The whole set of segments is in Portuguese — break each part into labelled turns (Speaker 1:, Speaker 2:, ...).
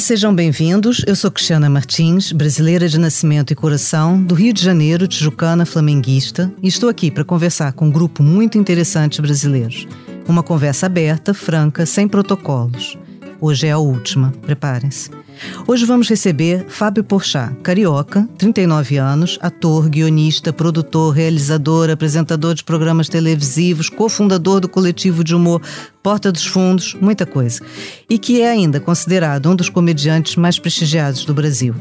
Speaker 1: sejam bem-vindos. Eu sou Cristiana Martins, brasileira de nascimento e coração, do Rio de Janeiro, tijucana, flamenguista, e estou aqui para conversar com um grupo muito interessante de brasileiros. Uma conversa aberta, franca, sem protocolos. Hoje é a última, preparem-se. Hoje vamos receber Fábio Porchat, carioca, 39 anos, ator, guionista, produtor, realizador, apresentador de programas televisivos, cofundador do coletivo de humor Porta dos Fundos, muita coisa. E que é ainda considerado um dos comediantes mais prestigiados do Brasil.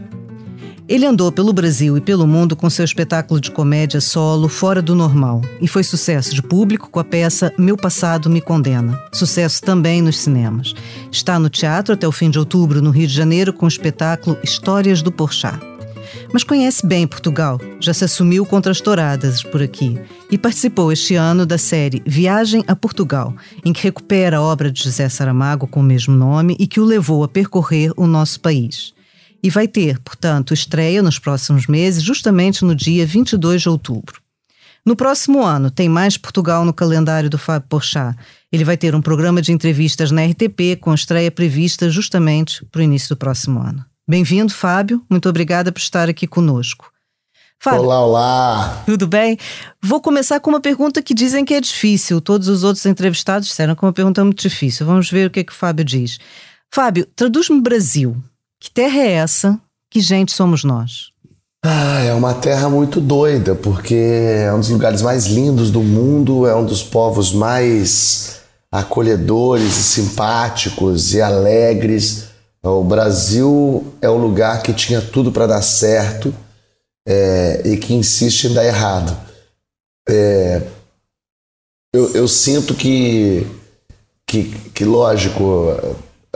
Speaker 1: Ele andou pelo Brasil e pelo mundo com seu espetáculo de comédia solo Fora do Normal e foi sucesso de público com a peça Meu Passado Me Condena. Sucesso também nos cinemas. Está no teatro até o fim de outubro no Rio de Janeiro com o espetáculo Histórias do Porchat. Mas conhece bem Portugal, já se assumiu contra as touradas por aqui e participou este ano da série Viagem a Portugal, em que recupera a obra de José Saramago com o mesmo nome e que o levou a percorrer o nosso país e vai ter, portanto, estreia nos próximos meses, justamente no dia 22 de outubro. No próximo ano, tem mais Portugal no calendário do Fábio Porchat. Ele vai ter um programa de entrevistas na RTP com estreia prevista justamente para o início do próximo ano. Bem-vindo, Fábio. Muito obrigada por estar aqui conosco.
Speaker 2: Fábio, olá, olá.
Speaker 1: Tudo bem? Vou começar com uma pergunta que dizem que é difícil. Todos os outros entrevistados disseram que é uma pergunta muito difícil. Vamos ver o que, é que o Fábio diz. Fábio, traduz-me Brasil. Que terra é essa? Que gente somos nós?
Speaker 2: Ah, é uma terra muito doida, porque é um dos lugares mais lindos do mundo, é um dos povos mais acolhedores e simpáticos e alegres. O Brasil é o lugar que tinha tudo para dar certo é, e que insiste em dar errado. É, eu, eu, sinto que, que, que, lógico,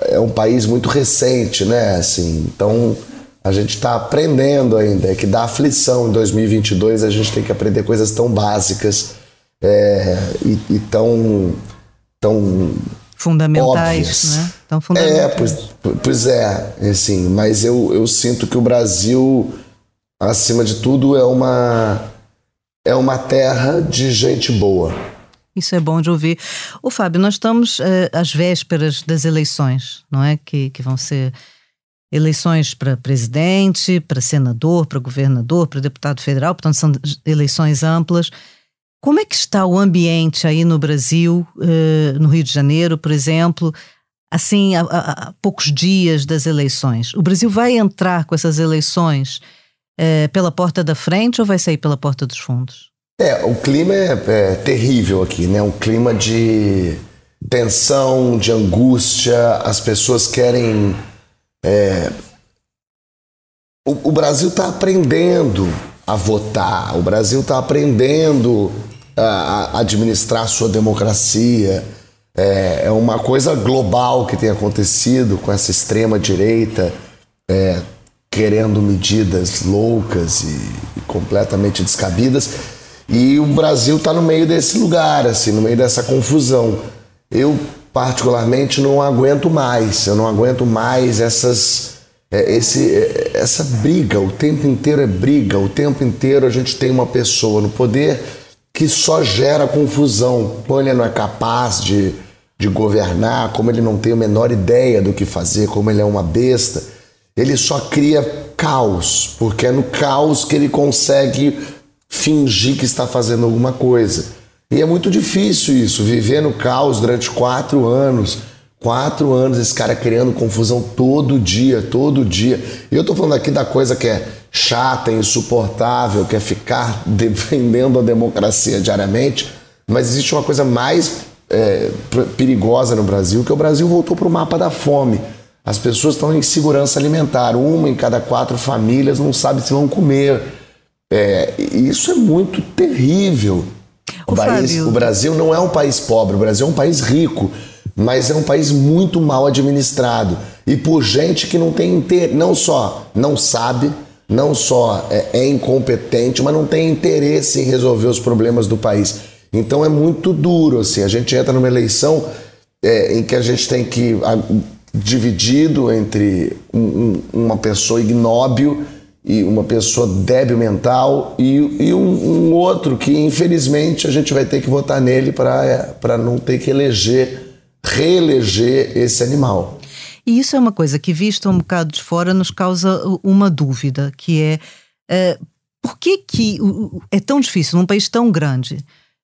Speaker 2: é um país muito recente, né? Assim, então a gente está aprendendo ainda, é que dá aflição em 2022 a gente tem que aprender coisas tão básicas é, e, e, tão, tão
Speaker 1: fundamentais,
Speaker 2: óbvias.
Speaker 1: né?
Speaker 2: Tão fundamentais. É, pois, pois é, assim, mas eu, eu sinto que o Brasil, acima de tudo, é uma é uma terra de gente boa.
Speaker 1: Isso é bom de ouvir. O Fábio, nós estamos uh, às vésperas das eleições, não é? Que, que vão ser eleições para presidente, para senador, para governador, para deputado federal, portanto são eleições amplas. Como é que está o ambiente aí no Brasil, uh, no Rio de Janeiro, por exemplo, assim, há, poucos dias das eleições? O Brasil vai entrar com essas eleições uh, pela porta da frente ou vai sair pela porta dos fundos?
Speaker 2: É, o clima é, é terrível aqui, né? Um clima de tensão, de angústia. As pessoas querem. É... O, o, Brasil está aprendendo a votar, o Brasil está aprendendo a, a, administrar sua democracia. É, é, uma coisa global que tem acontecido com essa extrema-direita é, querendo medidas loucas e, e completamente descabidas. E o Brasil está no meio desse lugar, assim, no meio dessa confusão. Eu, particularmente, não aguento mais. Eu não aguento mais essas, é, esse, é, essa briga. O tempo inteiro é briga. O tempo inteiro a gente tem uma pessoa no poder que só gera confusão. Como ele não é capaz de, de governar, como ele não tem a menor ideia do que fazer, como ele é uma besta, ele só cria caos, porque é no caos que ele consegue fingir que está fazendo alguma coisa. E é muito difícil isso, viver no caos durante quatro anos. Quatro anos, esse cara criando confusão todo dia, todo dia. E eu tô falando aqui da coisa que é chata, insuportável, que é ficar defendendo a democracia diariamente, mas existe uma coisa mais é, perigosa no Brasil, que é o Brasil voltou para o mapa da fome. As pessoas estão em segurança alimentar. Uma em cada quatro famílias não sabe se vão comer. É, isso é muito terrível. O, país, o Brasil não é um país pobre, o Brasil é um país rico, mas é um país muito mal administrado e por gente que não tem inter... não só não sabe, não só é, é, incompetente, mas não tem interesse em resolver os problemas do país. Então é muito duro assim. A gente entra numa eleição é, em que a gente tem que a, dividido entre um, um, uma pessoa ignóbil e uma pessoa débil mental e, e um, um, outro que infelizmente a gente vai ter que votar nele para não ter que eleger, reeleger esse animal.
Speaker 1: E isso é uma coisa que, visto um bocado de fora, nos causa uma dúvida, que é uh, por que, que é tão difícil, num país tão grande,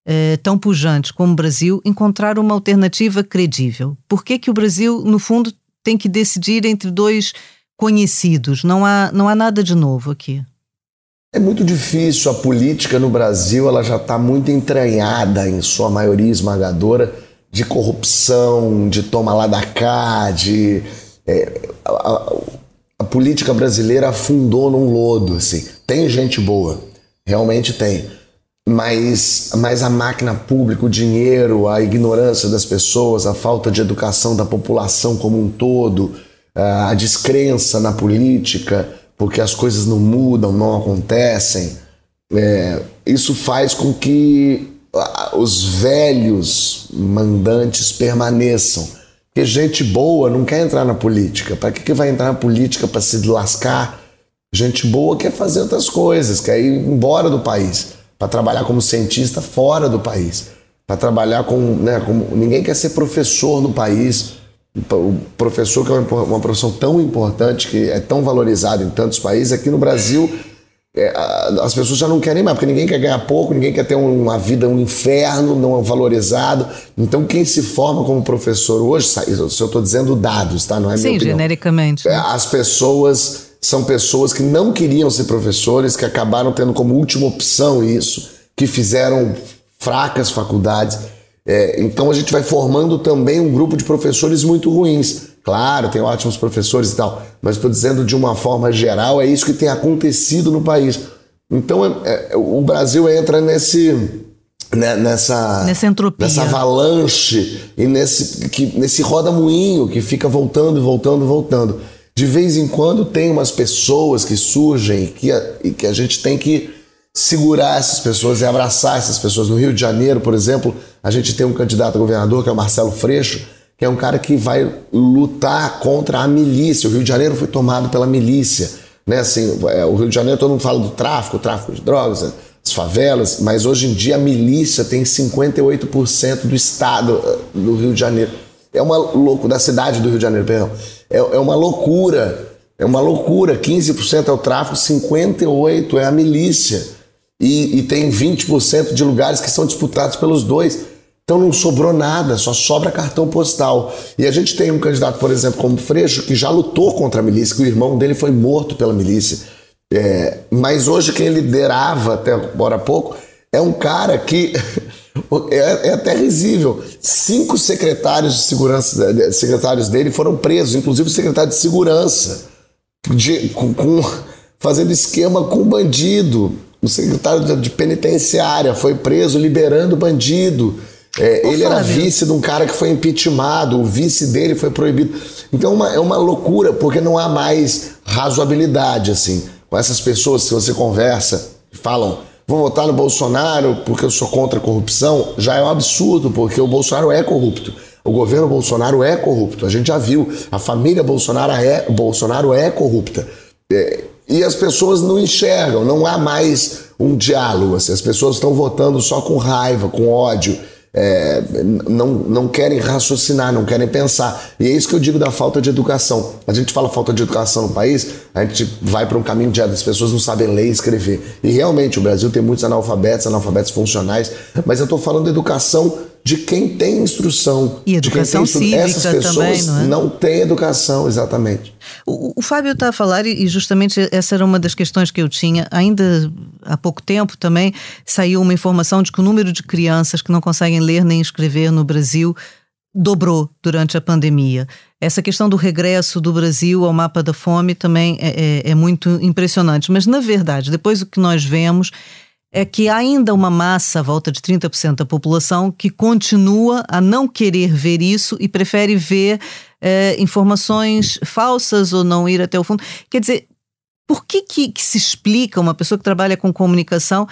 Speaker 1: uh, tão pujante como o Brasil, encontrar uma alternativa credível? Por que, que o Brasil, no fundo, tem que decidir entre dois conhecidos? Não há, não há nada de novo aqui.
Speaker 2: É muito difícil. A política no Brasil ela já está muito entranhada, em sua maioria esmagadora, de corrupção, de toma lá da cá, de. É, a, a, a, política brasileira afundou num lodo, assim. Tem gente boa, realmente tem. Mas, mas a máquina pública, o dinheiro, a ignorância das pessoas, a falta de educação da população como um todo, a descrença na política, porque as coisas não mudam, não acontecem, é, isso faz com que os velhos mandantes permaneçam. Porque gente boa não quer entrar na política. Para que, que vai entrar na política para se lascar? Gente boa quer fazer outras coisas, quer ir embora do país, para trabalhar como cientista fora do país, para trabalhar com, né, como ninguém quer ser professor no país. O professor que é uma profissão tão importante que é tão valorizada em tantos países, aqui no Brasil é, as pessoas já não querem mais, porque ninguém quer ganhar pouco, ninguém quer ter uma vida, um inferno, não é valorizado. Então, quem se forma como professor hoje, se eu estou dizendo dados, tá? Não é
Speaker 1: Sim, genericamente.
Speaker 2: É, as pessoas são pessoas que não queriam ser professores, que acabaram tendo como última opção isso, que fizeram fracas faculdades. É, então, a gente vai formando também um grupo de professores muito ruins. Claro, tem ótimos professores e tal, mas estou dizendo de uma forma geral, é isso que tem acontecido no país. Então, é, é, o Brasil entra nesse, né, nessa,
Speaker 1: nessa entropia.
Speaker 2: nessa avalanche e nesse, que, nesse roda-moinho que fica voltando e voltando e voltando. De vez em quando tem umas pessoas que surgem que a, e que a gente tem que segurar essas pessoas e abraçar essas pessoas. No Rio de Janeiro, por exemplo, a gente tem um candidato a governador que é o Marcelo Freixo, que é um cara que vai lutar contra a milícia. O Rio de Janeiro foi tomado pela milícia. Né? Assim, é, o Rio de Janeiro, todo mundo fala do tráfico, tráfico de drogas, as favelas, mas hoje em dia a milícia tem 58% do estado eh, do Rio de Janeiro. É uma loucura, da cidade do Rio de Janeiro, perdão. É, é uma loucura. É uma loucura. 15% é o tráfico, 58% é a milícia. E, e tem 20% de lugares que são disputados pelos dois. Então não sobrou nada, só sobra cartão postal. E a gente tem um candidato, por exemplo, como Freixo, que já lutou contra a milícia, que o irmão dele foi morto pela milícia. É, mas hoje quem liderava, até agora há pouco, é um cara que é, é, até risível. Cinco secretários de segurança, secretários dele foram presos, inclusive o secretário de segurança, de, com, com, fazendo esquema com bandido. O secretário de, penitenciária foi preso liberando bandido. É, ele era vice de um cara que foi impeachmentado, o vice dele foi proibido. Então uma, é uma loucura, porque não há mais razoabilidade, assim. Com essas pessoas, se você conversa, falam, vou votar no Bolsonaro porque eu sou contra a corrupção, já é um absurdo, porque o Bolsonaro é corrupto. O governo Bolsonaro é corrupto. A gente já viu. A família Bolsonaro é, Bolsonaro é corrupta. É, e as pessoas não enxergam, não há mais um diálogo. Assim, as pessoas estão votando só com raiva, com ódio é, não, não querem raciocinar, não querem pensar. E é isso que eu digo da falta de educação. A gente fala falta de educação no país, a gente vai para um caminho de as pessoas não sabem ler e escrever. E realmente o Brasil tem muitos analfabetos, analfabetos funcionais, mas eu estou falando de educação de quem tem instrução.
Speaker 1: E educação
Speaker 2: de quem
Speaker 1: tem
Speaker 2: Essas pessoas
Speaker 1: também, não, é?
Speaker 2: não têm educação, exatamente.
Speaker 1: O, o Fábio está a falar, e justamente essa era uma das questões que eu tinha. Ainda há pouco tempo também saiu uma informação de que o número de crianças que não conseguem ler nem escrever no Brasil dobrou durante a pandemia. Essa questão do regresso do Brasil ao mapa da fome também é, é, é muito impressionante. Mas, na verdade, depois o que nós vemos é que há ainda uma massa, à volta de 30% da população, que continua a não querer ver isso e prefere ver eh, informações falsas ou não ir até o fundo. Quer dizer, por que, que, que se explica uma pessoa que trabalha com comunicação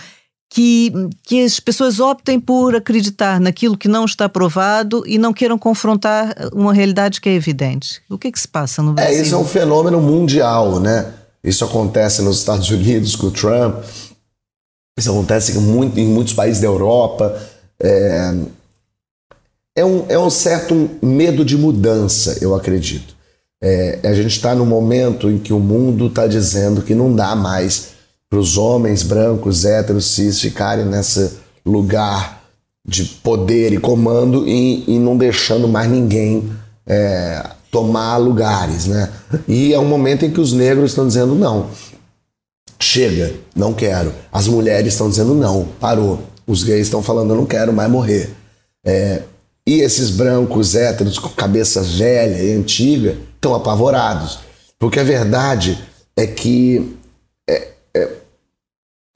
Speaker 1: que, que as pessoas optem por acreditar naquilo que não está provado e não queiram confrontar uma realidade que é evidente? O que, que se passa no Brasil?
Speaker 2: É, isso é um fenômeno mundial, né? Isso acontece nos Estados Unidos com o Trump, isso acontece muito, em muitos países da Europa. É, é, um, é um certo medo de mudança, eu acredito. É, a gente está no momento em que o mundo está dizendo que não dá mais para os homens brancos, héteros, cis ficarem nesse lugar de poder e comando e, e não deixando mais ninguém é, tomar lugares, né? E é um momento em que os negros estão dizendo não, chega, não quero. As mulheres estão dizendo não, parou. Os gays estão falando eu não quero mais morrer. É, e esses brancos héteros com cabeça velha e antiga estão apavorados. Porque a verdade é que é, é,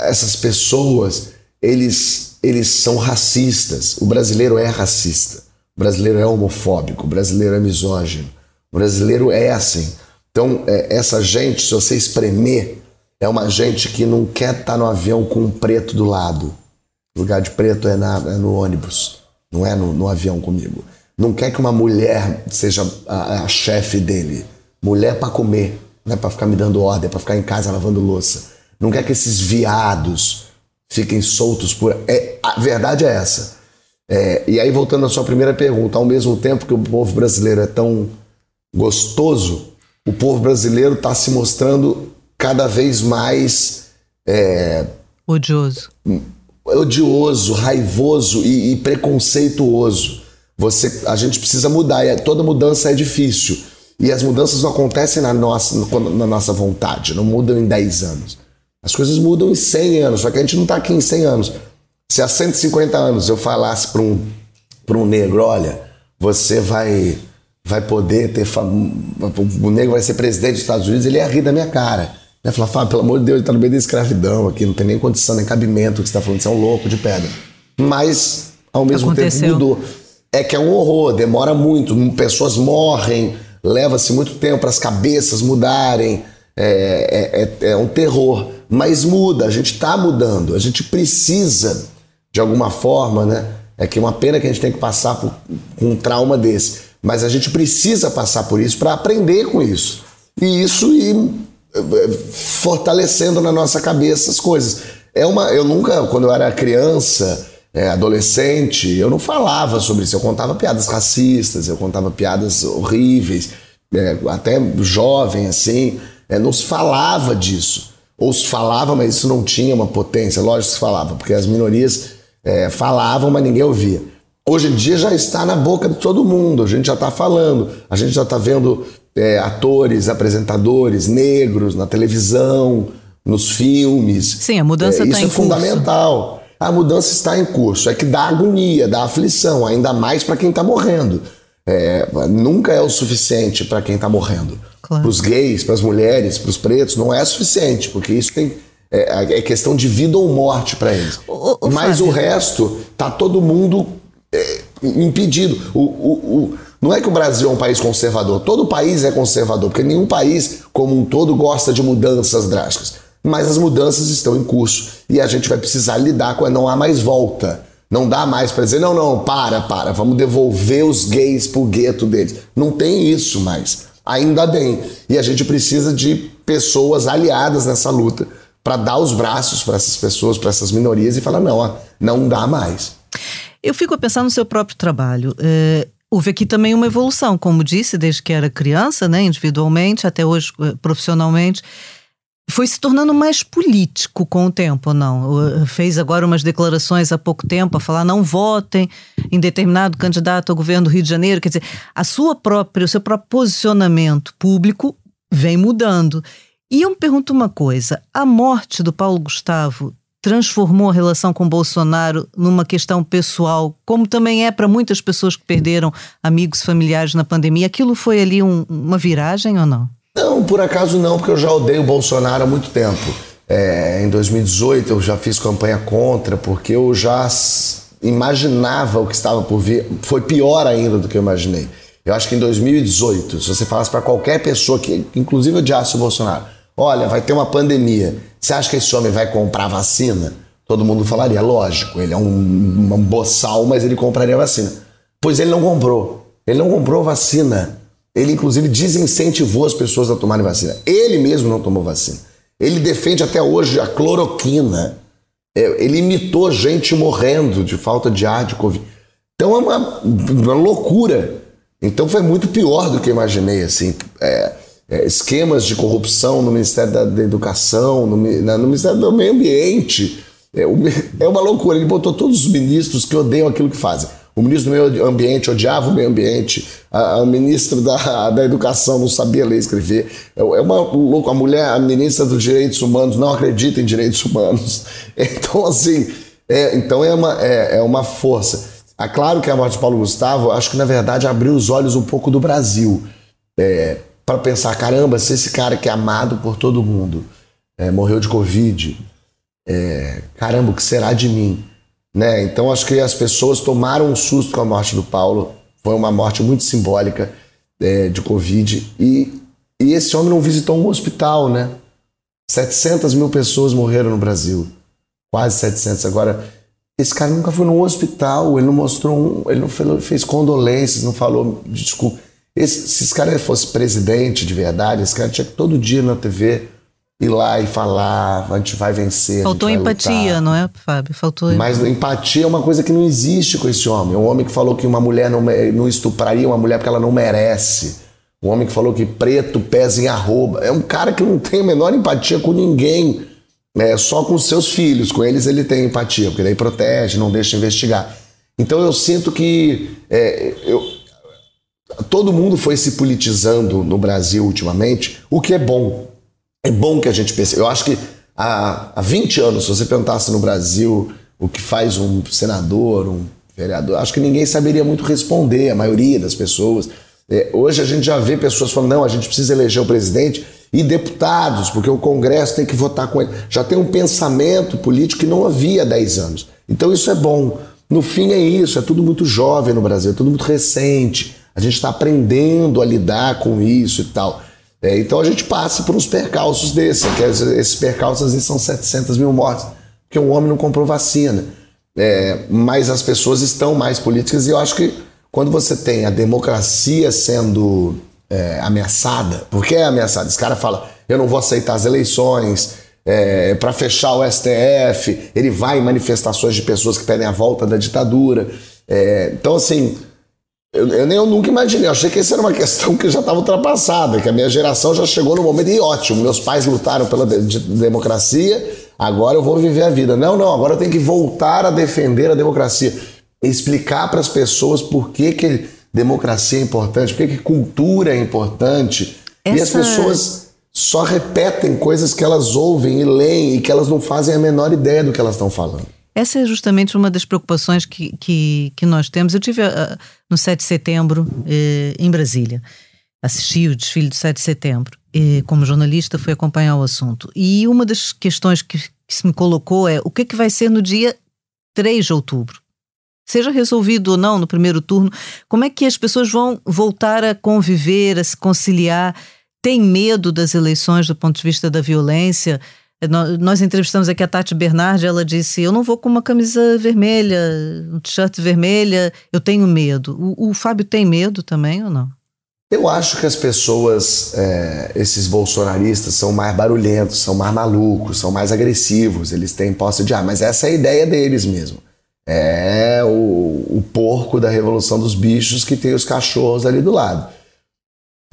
Speaker 2: essas pessoas, eles, eles são racistas. O brasileiro é racista. O brasileiro é homofóbico. O brasileiro é misógino. O brasileiro é assim. Então, é, essa gente, se você espremer, é uma gente que não quer estar tá no avião com um preto do lado. O lugar de preto é, na, é no ônibus não é no, no avião comigo. Não quer que uma mulher seja a, a chefe dele. Mulher para comer, não é para ficar me dando ordem, é para ficar em casa lavando louça. Não quer que esses viados fiquem soltos por. É, a verdade é essa. É, e aí, voltando à sua primeira pergunta, ao mesmo tempo que o povo brasileiro é tão gostoso, o povo brasileiro está se mostrando cada vez mais. É,
Speaker 1: Odioso
Speaker 2: odioso, raivoso e, e, preconceituoso. Você, a gente precisa mudar e toda mudança é difícil. E as mudanças não acontecem na nossa, na nossa vontade, não mudam em 10 anos. As coisas mudam em 100 anos, só que a gente não está aqui em 100 anos. Se há 150 anos eu falasse para um, um negro, olha, você vai vai poder ter. O negro vai ser presidente dos Estados Unidos, ele ia rir da minha cara. Né? Falar, Fábio, pelo amor de Deus, ele está no meio da escravidão aqui, não tem nem condição, nem cabimento que você está falando, você é um louco de pedra. Mas, ao mesmo Aconteceu. tempo, mudou. É que é um horror, demora muito, pessoas morrem, leva-se muito tempo para as cabeças mudarem, é, é, é, é um terror. Mas muda, a gente está mudando, a gente precisa, de alguma forma, né? É que é uma pena que a gente tem que passar por um trauma desse. Mas a gente precisa passar por isso para aprender com isso. E isso ir fortalecendo na nossa cabeça as coisas. É uma, eu nunca, quando eu era criança, é, adolescente, eu não falava sobre isso. Eu contava piadas racistas, eu contava piadas horríveis, é, até jovem assim, é, não se falava disso. Ou se falava, mas isso não tinha uma potência. Lógico que se falava, porque as minorias é, falavam, mas ninguém ouvia. Hoje em dia já está na boca de todo mundo, a gente já está falando, a gente já está vendo é, atores, apresentadores negros na televisão, nos filmes.
Speaker 1: Sim, a mudança está é,
Speaker 2: tá
Speaker 1: em
Speaker 2: curso. Isso é fundamental. A mudança está em curso. É que dá agonia, dá aflição, ainda mais para quem está morrendo. É, nunca é o suficiente para quem está morrendo. Claro. Para os gays, para as mulheres, para os pretos, não é suficiente, porque isso tem é, é questão de vida ou morte para eles. O, o Mas Fábio. o resto tá todo mundo é, impedido. O, o não é que o Brasil é um país conservador, todo país é conservador, porque nenhum país como um todo gosta de mudanças drásticas. Mas as mudanças estão em curso e a gente vai precisar lidar com não há mais volta. Não dá mais para dizer, não, não, para, para, vamos devolver os gays pro gueto deles. Não tem isso mais. Ainda bem. E a gente precisa de pessoas aliadas nessa luta para dar os braços para essas pessoas, para essas minorias e falar: não, ó, não dá mais.
Speaker 1: Eu fico a pensar no seu próprio trabalho. É, Houve aqui também uma evolução, como disse, desde que era criança, né, individualmente, até hoje eh, profissionalmente. Foi se tornando mais político com o tempo, não? Eh, fez agora umas declarações há pouco tempo a falar não votem em determinado candidato ao governo do Rio de Janeiro. Quer dizer, a sua própria, o seu próprio posicionamento público vem mudando. E eu me pergunto uma coisa: a morte do Paulo Gustavo transformou a relação com Bolsonaro numa questão pessoal, como também é para muitas pessoas que perderam amigos familiares na pandemia. Aquilo foi ali um, uma viragem ou não?
Speaker 2: Não, por acaso não, porque eu já odeio o Bolsonaro há muito tempo. É, em 2018 eu já fiz campanha contra, porque eu já imaginava o que estava por vir. Foi pior ainda do que eu imaginei. Eu acho que em 2018, se você falasse para qualquer pessoa que, inclusive, odiasse o Bolsonaro, olha, vai ter uma pandemia você acha que esse homem vai comprar vacina? Todo mundo falaria, lógico, ele é um, um boçal, mas ele compraria vacina. Pois ele não comprou. Ele não comprou vacina. Ele, inclusive, desincentivou as pessoas a tomarem vacina. Ele mesmo não tomou vacina. Ele defende até hoje a cloroquina. É, ele imitou gente morrendo de falta de ar, de Covid. Então é uma, uma loucura. Então foi muito pior do que eu imaginei, assim. É, é, esquemas de corrupção no Ministério da, da Educação, no, na, no, Ministério do Meio Ambiente. É, é, uma loucura. Ele botou todos os ministros que odeiam aquilo que fazem. O ministro do Meio Ambiente odiava o meio ambiente, a, a ministra da, da Educação não sabia ler e escrever. É, é uma louco. A mulher, a ministra dos Direitos Humanos, não acredita em direitos humanos. Então, assim, é, então é uma, é, é uma força. É claro que a morte de Paulo Gustavo, acho que na verdade abriu os olhos um pouco do Brasil. É, para pensar, caramba, se esse cara que é amado por todo mundo é, morreu de Covid, é, caramba, o que será de mim? Né? Então acho que as pessoas tomaram um susto com a morte do Paulo. Foi uma morte muito simbólica é, de Covid. E, e esse homem não visitou um hospital, né? 700 mil pessoas morreram no Brasil. Quase 700. Agora, esse cara nunca foi num hospital, ele não mostrou um, ele não fez, condolências, não falou desculpa. Esse, se esse cara fosse presidente de verdade, esse cara tinha que todo dia na TV ir lá e falar, a gente vai vencer.
Speaker 1: Faltou empatia,
Speaker 2: lutar.
Speaker 1: não é, Fábio? Faltou.
Speaker 2: Mas empatia é uma coisa que não existe com esse homem. Um homem que falou que uma mulher não, não estupraria uma mulher porque ela não merece. Um homem que falou que preto pesa em arroba. É um cara que não tem a menor empatia com ninguém. É, só com seus filhos. Com eles ele tem empatia, porque daí protege, não deixa investigar. Então eu sinto que é, eu, todo mundo foi se politizando no Brasil ultimamente, o que é bom. É bom que a gente pense. Eu acho que há, há 20 anos, se você perguntasse no Brasil o que faz um senador, um vereador, acho que ninguém saberia muito responder, a maioria das pessoas. É, hoje a gente já vê pessoas falando: não, a gente precisa eleger o presidente e deputados, porque o Congresso tem que votar com ele. Já tem um pensamento político que não havia há 10 anos. Então isso é bom. No fim é isso, é tudo muito jovem no Brasil, é tudo muito recente. A gente está aprendendo a lidar com isso e tal. É, então a gente passa por uns percalços desses, que esses percalços são 700 mil mortes, porque um homem não comprou vacina. É, mas as pessoas estão mais políticas e eu acho que quando você tem a democracia sendo é, ameaçada, porque é ameaçada, esse cara fala, eu não vou aceitar as eleições, é, para fechar o STF, ele vai em manifestações de pessoas que pedem a volta da ditadura. É, então, assim, eu, eu, nem, eu nunca imaginei, eu achei que essa era uma questão que já estava ultrapassada, que a minha geração já chegou no momento e ótimo, meus pais lutaram pela de, de, democracia, agora eu vou viver a vida. Não, não, agora eu tenho que voltar a defender a democracia, explicar para as pessoas por que, que democracia é importante, por que, que cultura é importante. Essa... E as pessoas só repetem coisas que elas ouvem e leem e que elas não fazem a menor ideia do que elas estão falando.
Speaker 1: Essa é justamente uma das preocupações que, que, que nós temos. Eu tive uh, no 7 de setembro uh, em Brasília. Assisti o desfile do 7 de setembro. E, como jornalista, fui acompanhar o assunto. E uma das questões que, que se me colocou é o que, é que vai ser no dia 3 de outubro? Seja resolvido ou não no primeiro turno, como é que as pessoas vão voltar a conviver, a se conciliar? Tem medo das eleições do ponto de vista da violência? Nós entrevistamos aqui a Tati Bernardi, ela disse: Eu não vou com uma camisa vermelha, um t-shirt vermelha, eu tenho medo. O, o, Fábio tem medo também ou não?
Speaker 2: Eu acho que as pessoas, é, esses bolsonaristas, são mais barulhentos, são mais malucos, são mais agressivos, eles têm posse de ar, mas essa é a ideia deles mesmo. É o, o porco da revolução dos bichos que tem os cachorros ali do lado.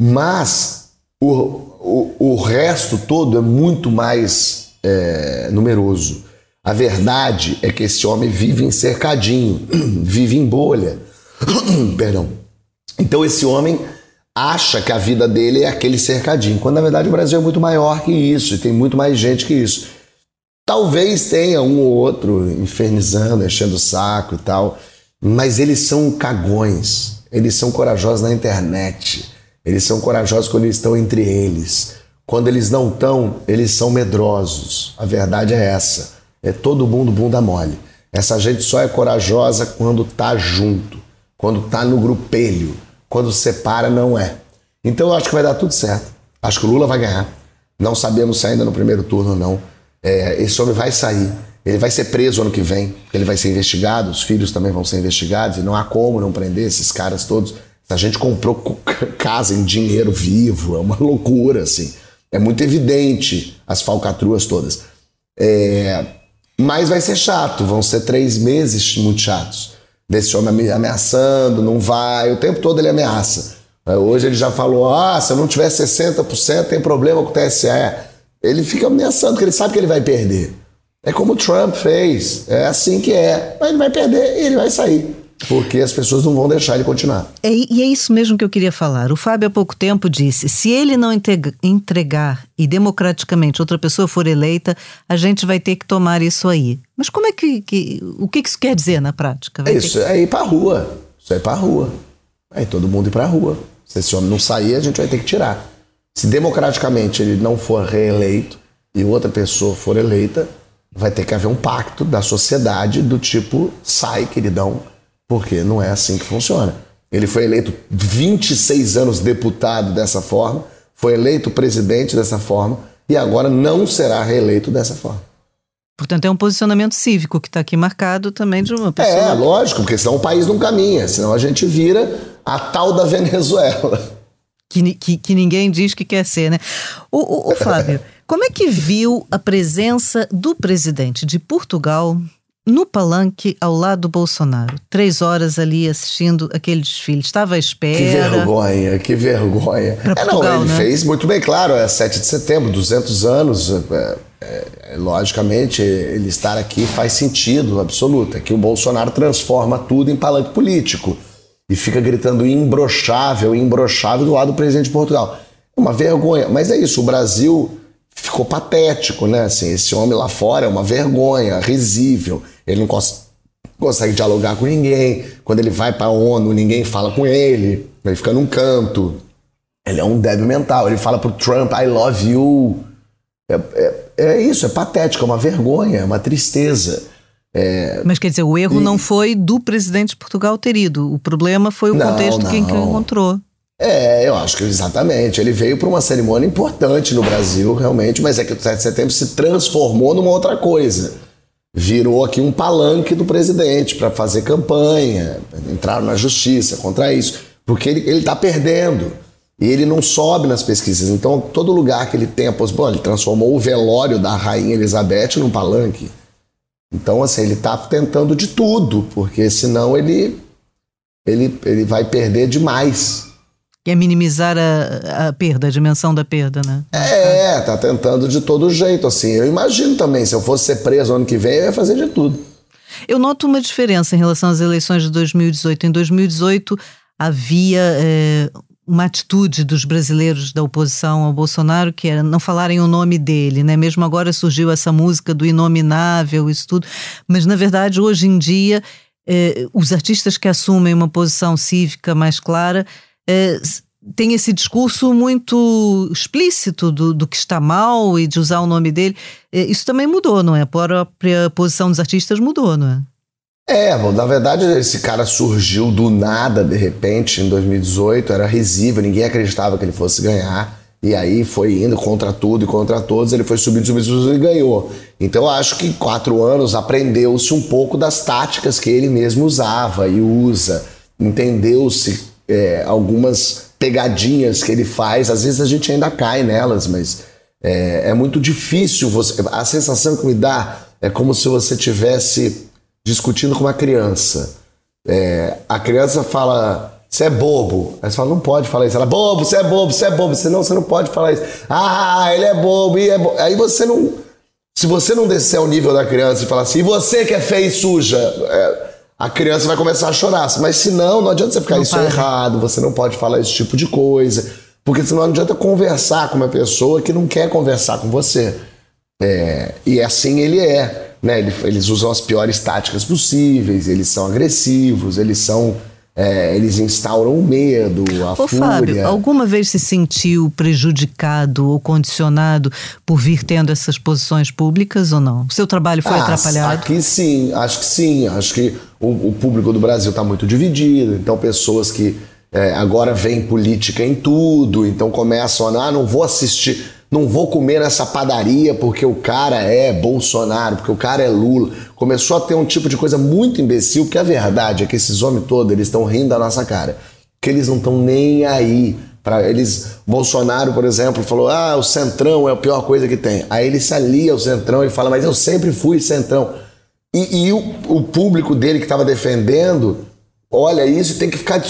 Speaker 2: Mas o, o, resto todo é muito mais é, numeroso. A verdade é que esse homem vive em cercadinho, vive em bolha. Perdão. Então esse homem acha que a vida dele é aquele cercadinho, quando na verdade o Brasil é muito maior que isso e tem muito mais gente que isso. Talvez tenha um ou outro infernizando, enchendo o saco e tal, mas eles são cagões, eles são corajosos na internet. Eles são corajosos quando eles estão entre eles. Quando eles não estão, eles são medrosos. A verdade é essa. É todo mundo bunda mole. Essa gente só é corajosa quando tá junto, quando tá no grupelho. Quando separa, não é. Então eu acho que vai dar tudo certo. Acho que o Lula vai ganhar. Não sabemos se ainda no primeiro turno não. É, esse homem vai sair. Ele vai ser preso ano que vem, ele vai ser investigado, os filhos também vão ser investigados, e não há como não prender esses caras todos. A gente comprou casa em dinheiro vivo, é uma loucura, assim. É muito evidente as falcatruas todas. É... Mas vai ser chato, vão ser três meses muito chatos. desse homem ameaçando, não vai, o tempo todo ele ameaça. É, hoje ele já falou: ah, se eu não tiver 60%, tem problema com o TSE. Ele fica ameaçando, porque ele sabe que ele vai perder. É como o Trump fez. É assim que é. Mas ele vai perder e ele vai sair. Porque as pessoas não vão deixar ele continuar.
Speaker 1: É, e é isso mesmo que eu queria falar. O Fábio há pouco tempo disse: se ele não entregar e democraticamente outra pessoa for eleita, a gente vai ter que tomar isso aí. Mas como é que. que o que isso quer dizer na prática?
Speaker 2: Vai é isso, que... é ir pra rua. Isso é ir pra rua. Aí todo mundo ir pra rua. Se esse homem não sair, a gente vai ter que tirar. Se democraticamente ele não for reeleito e outra pessoa for eleita, vai ter que haver um pacto da sociedade do tipo sai, queridão porque não é assim que funciona. Ele foi eleito 26 anos deputado dessa forma, foi eleito presidente dessa forma e agora não será reeleito dessa forma.
Speaker 1: Portanto, é um posicionamento cívico que está aqui marcado também de uma pessoa.
Speaker 2: É, lógico, porque senão o país não caminha, senão a gente vira a tal da Venezuela.
Speaker 1: Que, que, que ninguém diz que quer ser, né? O, o, o Fábio, como é que viu a presença do presidente de Portugal no palanque ao lado do Bolsonaro. Três horas ali assistindo aquele desfile. Estava à espera.
Speaker 2: Que vergonha, que vergonha.
Speaker 1: Pra é, Portugal,
Speaker 2: não, ele
Speaker 1: né?
Speaker 2: fez muito bem, claro, é 7 de setembro, 200 anos. É, é, é, logicamente, ele estar aqui faz sentido absoluto. É que o Bolsonaro transforma tudo em palanque político e fica gritando imbrochável, imbrochável do lado do presidente de Portugal. É uma vergonha. Mas é isso, o Brasil ficou patético, né? Assim, esse homem lá fora é uma vergonha, risível. Ele não cons consegue dialogar com ninguém. Quando ele vai para a ONU, ninguém fala com ele. Ele fica num canto. Ele é um débil mental. Ele fala pro Trump, I love you. É, é, é isso, é patético, é uma vergonha, é uma tristeza. É...
Speaker 1: Mas quer dizer, o erro e... não foi do presidente de Portugal ter ido. O problema foi o não, contexto não. que encontrou.
Speaker 2: É, eu acho que exatamente. Ele veio para uma cerimônia importante no Brasil, realmente, mas é que o 7 de setembro se transformou numa outra coisa. Virou aqui um palanque do presidente para fazer campanha, entraram na justiça contra isso, porque ele está perdendo. E ele não sobe nas pesquisas. Então, todo lugar que ele tem a possibilidade, ele transformou o velório da Rainha Elizabeth num palanque. Então, assim, ele está tentando de tudo, porque senão ele, ele, ele vai perder demais
Speaker 1: é minimizar a, a perda, a dimensão da perda, né?
Speaker 2: É, tá tentando de todo jeito, assim. Eu imagino também, se eu fosse ser preso ano que vem, eu ia fazer de tudo.
Speaker 1: Eu noto uma diferença em relação às eleições de 2018. Em 2018 havia é, uma atitude dos brasileiros da oposição ao Bolsonaro que era não falarem o nome dele, né? Mesmo agora surgiu essa música do inominável, isso tudo. Mas na verdade, hoje em dia, é, os artistas que assumem uma posição cívica mais clara tem esse discurso muito explícito do, do que está mal e de usar o nome dele. Eh, isso também mudou, não é? A própria posição dos artistas mudou, não é?
Speaker 2: É, bom, na verdade esse cara surgiu do nada, de repente, em 2018, era risível, ninguém acreditava que ele fosse ganhar. E aí foi indo contra tudo e contra todos, ele foi subindo, subindo, subindo e ganhou. Então acho que em quatro anos aprendeu-se um pouco das táticas que ele mesmo usava e usa. Entendeu-se é, algumas pegadinhas que ele faz, às vezes a gente ainda cai nelas, mas é, é muito difícil. Você, a sensação que me dá é como se você tivesse discutindo com uma criança. É, a criança fala, você é bobo. Aí você fala, não pode falar isso. Ela, bobo, você é bobo, você é bobo. Você não, você não pode falar isso. Ah, ele é bobo, e é bobo. Aí você não. Se você não descer ao nível da criança e falar assim, e você que é feio e suja, é, a criança vai começar a chorar. Mas se não, não adianta você ficar não isso é errado, você não pode falar esse tipo de coisa. Porque senão não adianta conversar com uma pessoa que não quer conversar com você. É, e assim ele é. Né? Eles usam as piores táticas possíveis, eles são agressivos, eles são é, eles instauram o medo, a Ô, fúria. Fábio,
Speaker 1: alguma vez se sentiu prejudicado ou condicionado por vir tendo essas posições públicas ou não? O seu trabalho foi ah, atrapalhado?
Speaker 2: Aqui sim, acho que sim. Acho que o, o público do Brasil está muito dividido, então pessoas que é, agora veem política em tudo, então começam a, ah, não vou assistir não vou comer nessa padaria porque o cara é Bolsonaro, porque o cara é Lula. Começou a ter um tipo de coisa muito imbecil, porque a verdade é que esses homens todos, eles estão rindo da nossa cara. Que eles não estão nem aí. para eles, Bolsonaro, por exemplo, falou: ah, o Centrão é a pior coisa que tem. Aí ele se alia ao Centrão e fala: mas eu sempre fui Centrão. E, e o, o, público dele que estava defendendo olha isso tem que ficar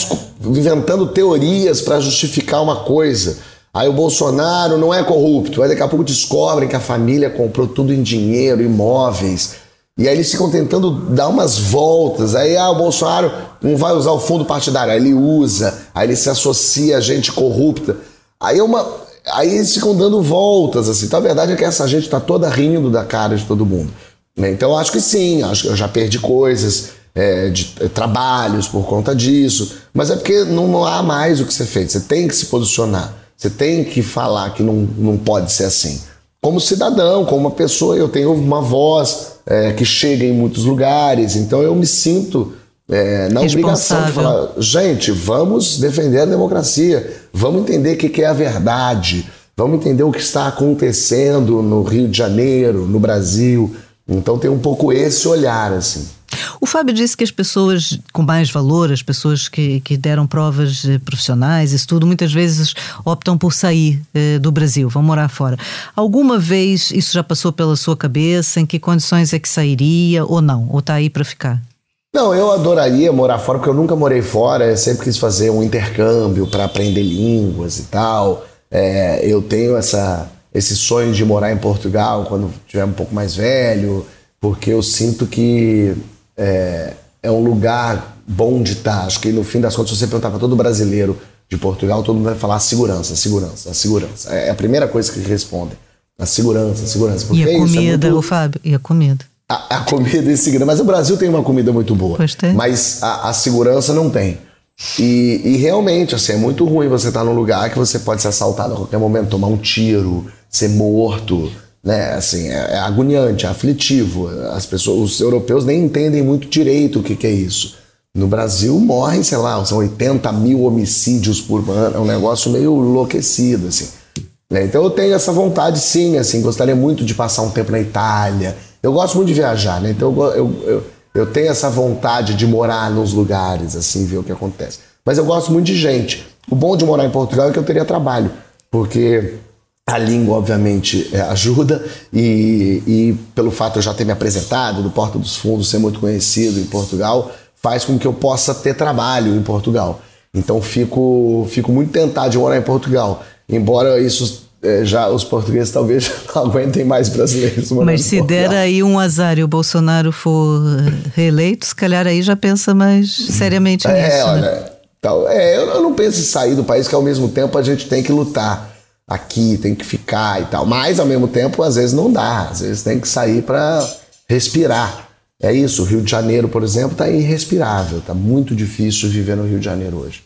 Speaker 2: inventando teorias para justificar uma coisa. Aí o Bolsonaro não é corrupto, aí daqui a pouco descobrem que a família comprou tudo em dinheiro, imóveis. E aí eles ficam tentando dar umas voltas. Aí ah, o Bolsonaro não vai usar o fundo partidário, aí ele usa, aí ele se associa a gente corrupta. Aí é uma. Aí eles ficam dando voltas, assim. Então a verdade é que essa gente está toda rindo da cara de todo mundo. Né? Então eu acho que sim, acho que eu já perdi coisas, é, de, é, trabalhos por conta disso. Mas é porque não, não há mais o que ser feito. Você tem que se posicionar. Você tem que falar que não, não pode ser assim. Como cidadão, como uma pessoa, eu tenho uma voz é, que chega em muitos lugares, então eu me sinto é, na obrigação de falar: gente, vamos defender a democracia, vamos entender o que é a verdade, vamos entender o que está acontecendo no Rio de Janeiro, no Brasil. Então tem um pouco esse olhar, assim.
Speaker 1: O Fábio disse que as pessoas com mais valor, as pessoas que, que deram provas eh, profissionais, isso tudo, muitas vezes optam por sair eh, do Brasil, vão morar fora. Alguma vez isso já passou pela sua cabeça? Em que condições é que sairia ou não? Ou está aí para ficar?
Speaker 2: Não, eu adoraria morar fora, porque eu nunca morei fora, eu sempre quis fazer um intercâmbio para aprender línguas e tal. É, eu tenho essa, esse sonho de morar em Portugal quando tiver um pouco mais velho, porque eu sinto que é, é um lugar bom de estar. Acho que no fim das contas, se você perguntar para todo brasileiro de Portugal, todo mundo vai falar segurança, segurança, segurança. É a primeira coisa que responde. A segurança, a segurança.
Speaker 1: Porque e a é comida, é muito... o Fábio, e a comida.
Speaker 2: A, a comida e segurança. Mas o Brasil tem uma comida muito boa.
Speaker 1: Pois tem.
Speaker 2: Mas a, a segurança não tem. E, e, realmente, assim, é muito ruim você estar num lugar que você pode ser assaltado a qualquer momento, tomar um tiro, ser morto né? Assim, é, é, agoniante, é aflitivo. As pessoas, os europeus nem entendem muito direito o que, que é isso. No Brasil morrem, sei lá, são 80 mil homicídios por ano, é um negócio meio enlouquecido, assim. Né? Então eu tenho essa vontade, sim, assim, gostaria muito de passar um tempo na Itália. Eu gosto muito de viajar, né? Então eu, eu, eu, eu tenho essa vontade de morar nos lugares, assim, ver o que acontece. Mas eu gosto muito de gente. O bom de morar em Portugal é que eu teria trabalho, porque a língua, obviamente, é, ajuda, e, e, pelo fato de eu já ter me apresentado, do Porta dos Fundos ser muito conhecido em Portugal, faz com que eu possa ter trabalho em Portugal. Então fico, fico muito tentado de morar em Portugal, embora isso é, já os portugueses talvez não aguentem mais brasileiros.
Speaker 1: Mas se der aí um azar e o Bolsonaro for reeleito, se calhar aí já pensa mais seriamente
Speaker 2: é,
Speaker 1: nisso.
Speaker 2: É, olha,
Speaker 1: né?
Speaker 2: tal, é, eu não penso em sair do país, que ao mesmo tempo a gente tem que lutar aqui, tem que ficar e tal. Mas ao mesmo tempo, às vezes não dá, às vezes tem que sair para respirar. É isso, o Rio de Janeiro, por exemplo, está irrespirável, está muito difícil viver no Rio de Janeiro hoje.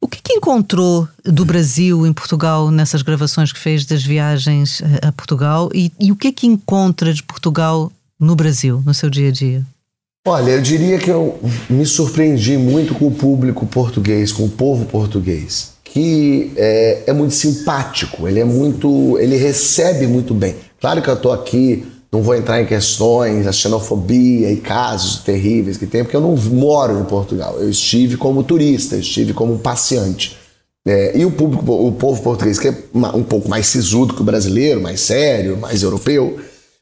Speaker 1: O que, que, encontrou do Brasil em Portugal nessas gravações que fez das viagens eh, a Portugal e, e o que que encontra de Portugal no Brasil, no seu dia a dia?
Speaker 2: Olha, eu diria que eu me surpreendi muito com o público português, com o povo português que é, é, muito simpático, ele é muito. ele recebe muito bem. Claro que eu estou aqui, não vou entrar em questões, a xenofobia e casos terríveis que tem, porque eu não moro em Portugal. Eu estive como turista, estive como passeante. É, e o público, o povo português, que é um pouco mais sisudo que o brasileiro, mais sério, mais europeu,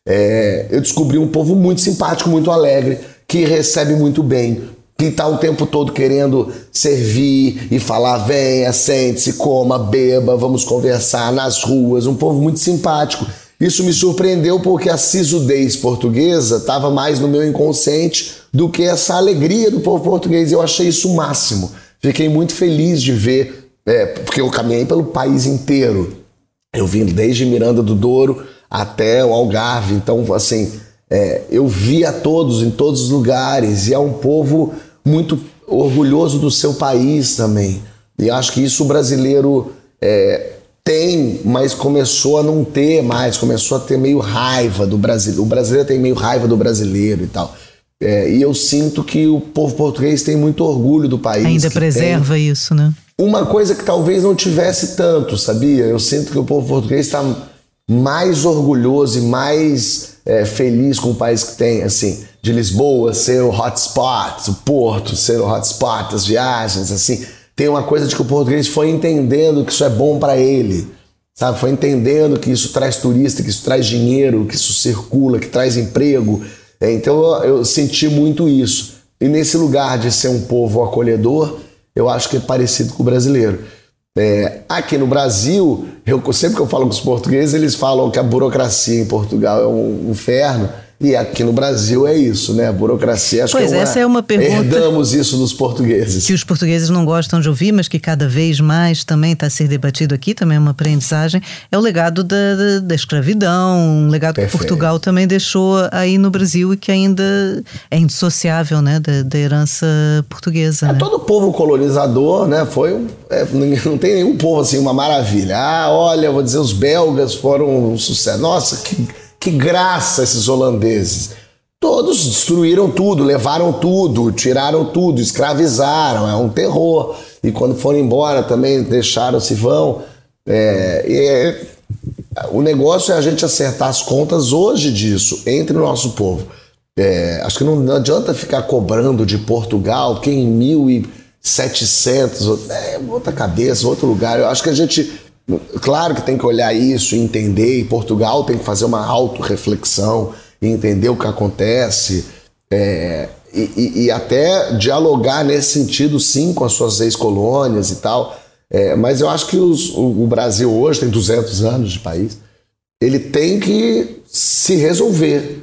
Speaker 2: é, eu descobri um povo muito simpático, muito alegre, que recebe muito bem, que está o tempo todo querendo servir e falar: venha, sente-se, coma, beba, vamos conversar nas ruas. Um povo muito simpático. Isso me surpreendeu porque a sisudez portuguesa estava mais no meu inconsciente do que essa alegria do povo português. Eu achei isso o máximo. Fiquei muito feliz de ver, é, porque eu caminhei pelo país inteiro. Eu vim desde Miranda do Douro até o Algarve. Então, assim, é, eu vi a todos em todos os lugares e é um povo muito orgulhoso do seu país também. E acho que isso o brasileiro é, tem, mas começou a não ter mais, começou a ter meio raiva do brasileiro. O brasileiro tem meio raiva do brasileiro e tal. É, e eu sinto que o povo português tem muito orgulho do país.
Speaker 1: Ainda preserva isso, né?
Speaker 2: Uma coisa que talvez não tivesse tanto, sabia? Eu sinto que o povo português está mais orgulhoso e mais é, feliz com o país que tem, assim de Lisboa ser o hotspot, o Porto ser o hotspot, as viagens, assim. Tem uma coisa de que o português foi entendendo que isso é bom para ele, sabe? Foi entendendo que isso traz turista, que isso traz dinheiro, que isso circula, que traz emprego. É, então eu, senti muito isso. E nesse lugar de ser um povo acolhedor, eu acho que é parecido com o brasileiro. É, aqui no Brasil, eu, sempre que eu falo com os portugueses, eles falam que a burocracia em Portugal é um inferno. E aqui no Brasil é isso, né? A burocracia, acho
Speaker 1: pois
Speaker 2: que é
Speaker 1: uma, essa é uma pergunta.
Speaker 2: Herdamos isso dos portugueses.
Speaker 1: Que os portugueses não gostam de ouvir, mas que cada vez mais também está a ser debatido aqui, também é uma aprendizagem, é o legado da, da, da escravidão, um legado Perfeito. que Portugal também deixou aí no Brasil e que ainda é indissociável né, da, da herança portuguesa.
Speaker 2: É,
Speaker 1: né?
Speaker 2: Todo povo colonizador, né? Foi é, não tem nenhum povo assim, uma maravilha. Ah, olha, vou dizer, os belgas foram um sucesso. Nossa, que que graça esses holandeses. Todos destruíram tudo, levaram tudo, tiraram tudo, escravizaram, é um terror. E quando foram embora também deixaram-se vão. É, é, o negócio é a gente acertar as contas hoje disso, entre o nosso povo. É, acho que não, adianta ficar cobrando de Portugal, que em 1700, é outra cabeça, outro lugar. Eu acho que a gente Claro que tem que olhar isso e entender, e Portugal tem que fazer uma autorreflexão e entender o que acontece, é, e, e, até dialogar nesse sentido, sim, com as suas ex-colônias e tal. É, mas eu acho que os, o, o Brasil hoje tem 200 anos de país, ele tem que se resolver.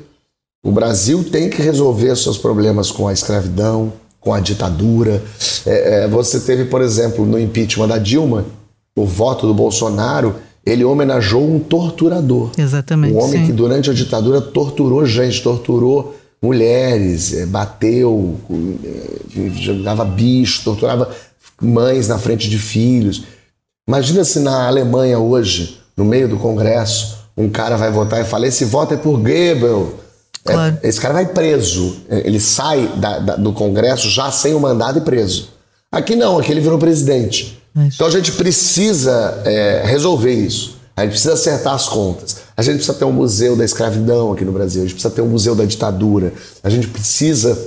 Speaker 2: O Brasil tem que resolver seus problemas com a escravidão, com a ditadura. É, é, você teve, por exemplo, no impeachment da Dilma, o voto do Bolsonaro, ele homenageou um torturador.
Speaker 1: Exatamente.
Speaker 2: Um homem
Speaker 1: sim.
Speaker 2: que durante a ditadura torturou gente, torturou mulheres, eh, bateu, eh, jogava bicho, torturava mães na frente de filhos. Imagina se na Alemanha hoje, no meio do Congresso, um cara vai votar e fala: esse voto é por Goebbels. É, claro. É, esse cara vai preso. Ele sai da, da, do Congresso já sem o mandado e preso. Aqui não, aqui ele virou presidente. Então a gente precisa é, resolver isso. A gente precisa acertar as contas. A gente precisa ter um museu da escravidão aqui no Brasil. A gente precisa ter um museu da ditadura. A gente precisa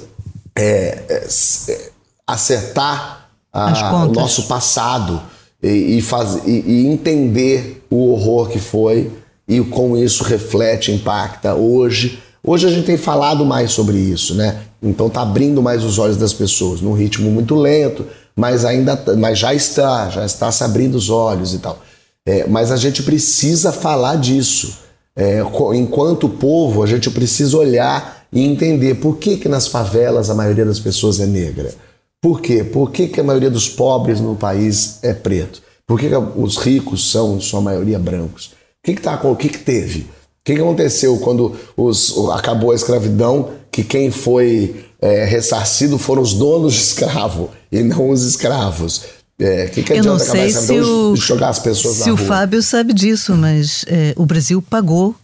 Speaker 2: é, é, é acertar a, o nosso passado e, e, faz, e, e entender o horror que foi e como isso reflete, impacta hoje. Hoje a gente tem falado mais sobre isso, né? Então tá abrindo mais os olhos das pessoas, num ritmo muito lento, mas ainda, mas já está, já está se abrindo os olhos e tal. É, mas a gente precisa falar disso. É, enquanto povo, a gente precisa olhar e entender por que, que nas favelas a maioria das pessoas é negra. Por quê? Por que, que a maioria dos pobres no país é preto? Por que, que os ricos são, em sua maioria, brancos? O que, que, tá, o que, que teve? O que, que aconteceu quando os, acabou a escravidão? Que quem foi é, ressarcido foram os donos de escravo e não os escravos. É, que, que
Speaker 1: Eu não sei se o,
Speaker 2: jogar as pessoas
Speaker 1: se o Fábio sabe disso, mas é, o Brasil pagou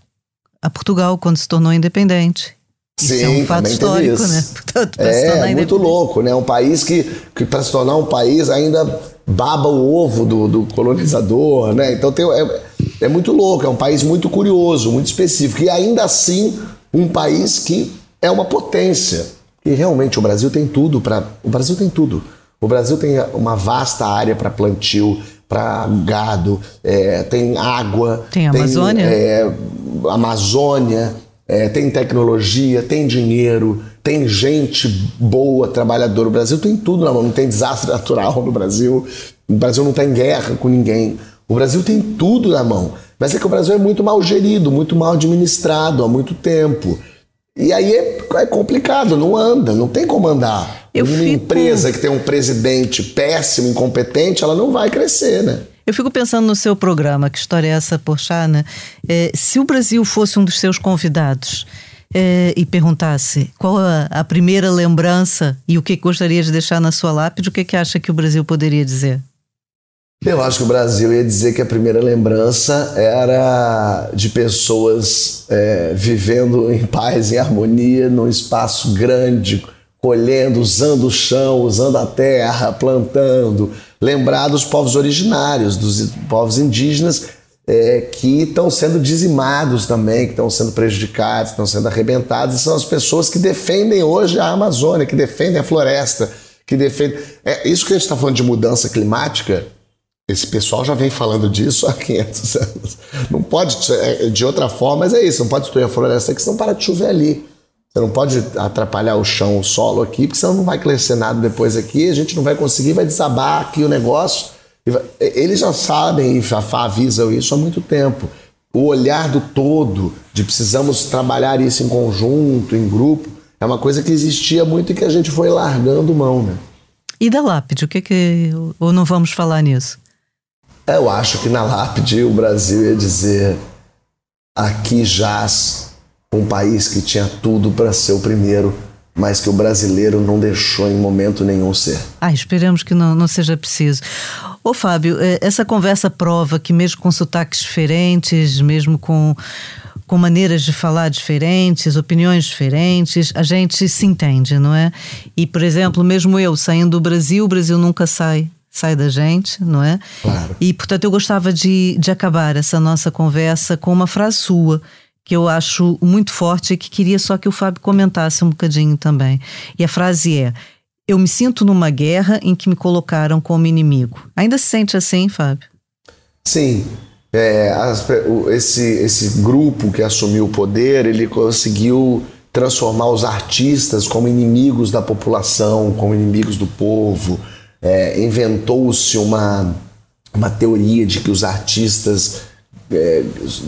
Speaker 1: a Portugal quando se tornou independente. Isso Sim, é um fato histórico, né?
Speaker 2: Portanto, é muito louco, né? Um país que, que para se tornar um país ainda baba o ovo do, do colonizador, né? Então tem, é, é muito louco, é um país muito curioso, muito específico. E ainda assim, um país que é uma potência. E realmente o Brasil tem tudo para. O Brasil tem tudo. O Brasil tem uma vasta área para plantio, para gado, é, tem água.
Speaker 1: Tem Amazônia. Tem, é,
Speaker 2: Amazônia, é, tem tecnologia, tem dinheiro, tem gente boa, trabalhadora. O Brasil tem tudo na mão, não tem desastre natural no Brasil. O Brasil não está em guerra com ninguém. O Brasil tem tudo na mão. Mas é que o Brasil é muito mal gerido, muito mal administrado há muito tempo. E aí é, é, complicado, não anda, não tem como andar. Eu Uma fico... empresa que tem um presidente péssimo, incompetente, ela não vai crescer, né?
Speaker 1: Eu fico pensando no seu programa, que história é essa, Porchana? É, se o Brasil fosse um dos seus convidados é, e perguntasse qual a, a, primeira lembrança e o que gostaria de deixar na sua lápide, o que, que acha que o Brasil poderia dizer?
Speaker 2: Eu acho que o Brasil ia dizer que a primeira lembrança era de pessoas é, vivendo em paz e harmonia num espaço grande, colhendo, usando o chão, usando a terra, plantando. Lembrar dos povos originários, dos povos indígenas é, que estão sendo dizimados também, que estão sendo prejudicados, estão sendo arrebentados, são as pessoas que defendem hoje a Amazônia, que defendem a floresta, que defendem. É, isso que a gente está falando de mudança climática esse pessoal já vem falando disso há 500 anos. Não pode, é, de outra forma, mas é isso, não pode destruir a floresta, que senão para de chover ali. Você não pode atrapalhar o chão, o solo aqui, porque senão não vai crescer nada depois aqui, a gente não vai conseguir, vai desabar aqui o negócio. Eles já sabem e já avisam isso há muito tempo. O olhar do todo, de precisamos trabalhar isso em conjunto, em grupo, é uma coisa que existia muito e que a gente foi largando mão, né?
Speaker 1: E da lápide, o que que. Ou não vamos falar nisso?
Speaker 2: Eu acho que na lápide o Brasil ia dizer: aqui jaz um país que tinha tudo para ser o primeiro, mas que o brasileiro não deixou em momento nenhum ser.
Speaker 1: Ah, esperamos que não, não seja preciso. Ô Fábio, eh, essa conversa prova que mesmo com sotaques diferentes, mesmo com, com maneiras de falar diferentes, opiniões diferentes, a gente se entende, não é? E, por exemplo, mesmo eu saindo do Brasil, o Brasil nunca sai sai da gente, não é?
Speaker 2: Claro.
Speaker 1: E portanto eu gostava de, de acabar essa nossa conversa com uma frase sua que eu acho muito forte e que queria só que o Fábio comentasse um bocadinho também. E a frase é: Eu me sinto numa guerra em que me colocaram como inimigo. Ainda se sente assim, Fábio?
Speaker 2: Sim. É, as, esse, esse grupo que assumiu o poder, ele conseguiu transformar os artistas como inimigos da população, como inimigos do povo. É, Inventou-se uma, uma teoria de que os artistas é,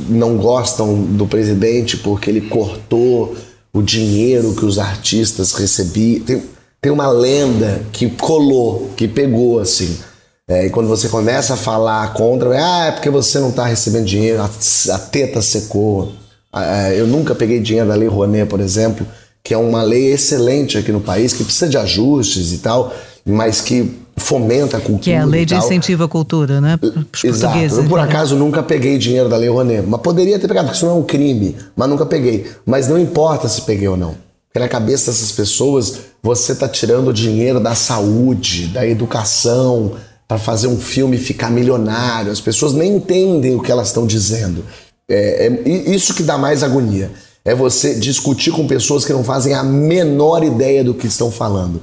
Speaker 2: não gostam do presidente porque ele cortou o dinheiro que os artistas recebiam. Tem, tem uma lenda que colou, que pegou assim. É, e quando você começa a falar contra, ah, é porque você não está recebendo dinheiro, a, a teta secou. Eu nunca peguei dinheiro da Lei Rouanet, por exemplo, que é uma lei excelente aqui no país, que precisa de ajustes e tal, mas que fomenta a cultura.
Speaker 1: Que é a lei de incentivo à cultura, né? Os
Speaker 2: Exato. Eu, por acaso, nunca peguei dinheiro da Lei Rouanet. Mas poderia ter pegado, porque isso não é um crime. Mas nunca peguei. Mas não importa se peguei ou não. Porque na cabeça dessas pessoas, você está tirando dinheiro da saúde, da educação, para fazer um filme ficar milionário. As pessoas nem entendem o que elas estão dizendo. É, é isso que dá mais agonia. É você discutir com pessoas que não fazem a menor ideia do que estão falando.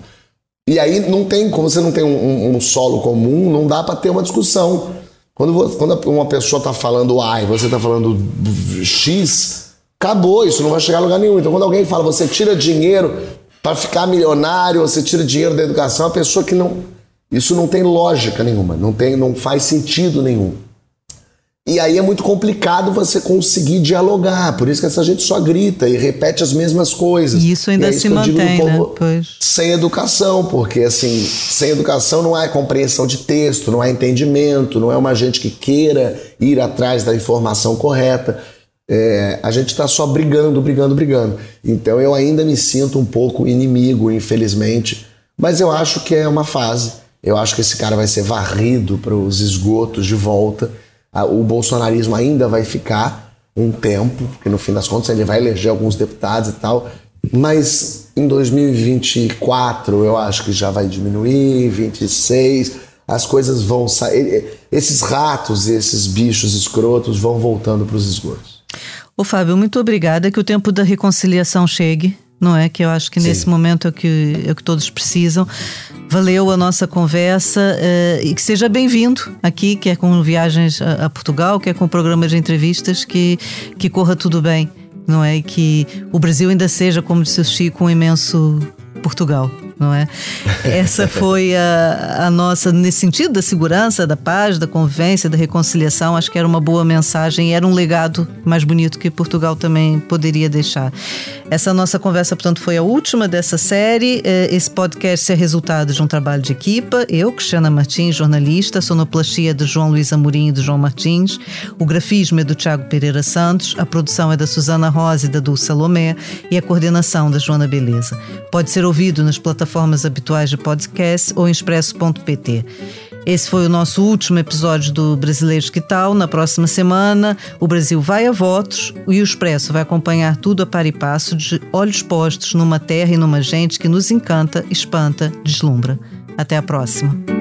Speaker 2: E aí não tem, como você não tem um, um solo comum, não dá para ter uma discussão. Quando, quando uma pessoa está falando A e você está falando X, acabou, isso não vai chegar a lugar nenhum. Então quando alguém fala, você tira dinheiro para ficar milionário, você tira dinheiro da educação, é uma pessoa que não. Isso não tem lógica nenhuma, não, tem, não faz sentido nenhum. E aí é muito complicado você conseguir dialogar, por isso que essa gente só grita e repete as mesmas coisas.
Speaker 1: E isso ainda
Speaker 2: é
Speaker 1: se mantém, né?
Speaker 2: Pois. Sem educação, porque assim, sem educação não há compreensão de texto, não há entendimento, não é uma gente que queira ir atrás da informação correta. É, a gente está só brigando, brigando, brigando. Então eu ainda me sinto um pouco inimigo, infelizmente, mas eu acho que é uma fase. Eu acho que esse cara vai ser varrido para os esgotos de volta o bolsonarismo ainda vai ficar um tempo, porque no fim das contas ele vai eleger alguns deputados e tal, mas em 2024 eu acho que já vai diminuir, 26, as coisas vão sair, esses ratos, esses bichos escrotos vão voltando para os esgotos.
Speaker 1: Ô Fábio, muito obrigada, que o tempo da reconciliação chegue não é? Que eu acho que Sim. nesse momento é o que, é o que todos precisam. Valeu a nossa conversa uh, e que seja bem-vindo aqui, quer com viagens a, a, Portugal, quer com programas de entrevistas, que, que corra tudo bem, não é? E que o Brasil ainda seja, como disse o Chico, um imenso Portugal não é? Essa foi a, a, nossa, nesse sentido da segurança, da paz, da convivência, da reconciliação, acho que era uma boa mensagem, era um legado mais bonito que Portugal também poderia deixar. Essa nossa conversa, portanto, foi a última dessa série. Eh, esse podcast é resultado de um trabalho de equipa. Eu, Cristiana Martins, jornalista, sonoplastia de João Luiz Amorim e do João Martins, o grafismo é do Tiago Pereira Santos, a produção é da Suzana Rosa e da Dulce Salomé e a coordenação da Joana Beleza. Pode ser ouvido nas plataformas habituais de podcast ou em expresso.pt. Esse foi o nosso último episódio do Brasileiros Que Tal. Na próxima semana, o Brasil vai a votos e o Expresso vai acompanhar tudo a par e passo de olhos postos numa terra e numa gente que nos encanta, espanta, deslumbra. Até a próxima.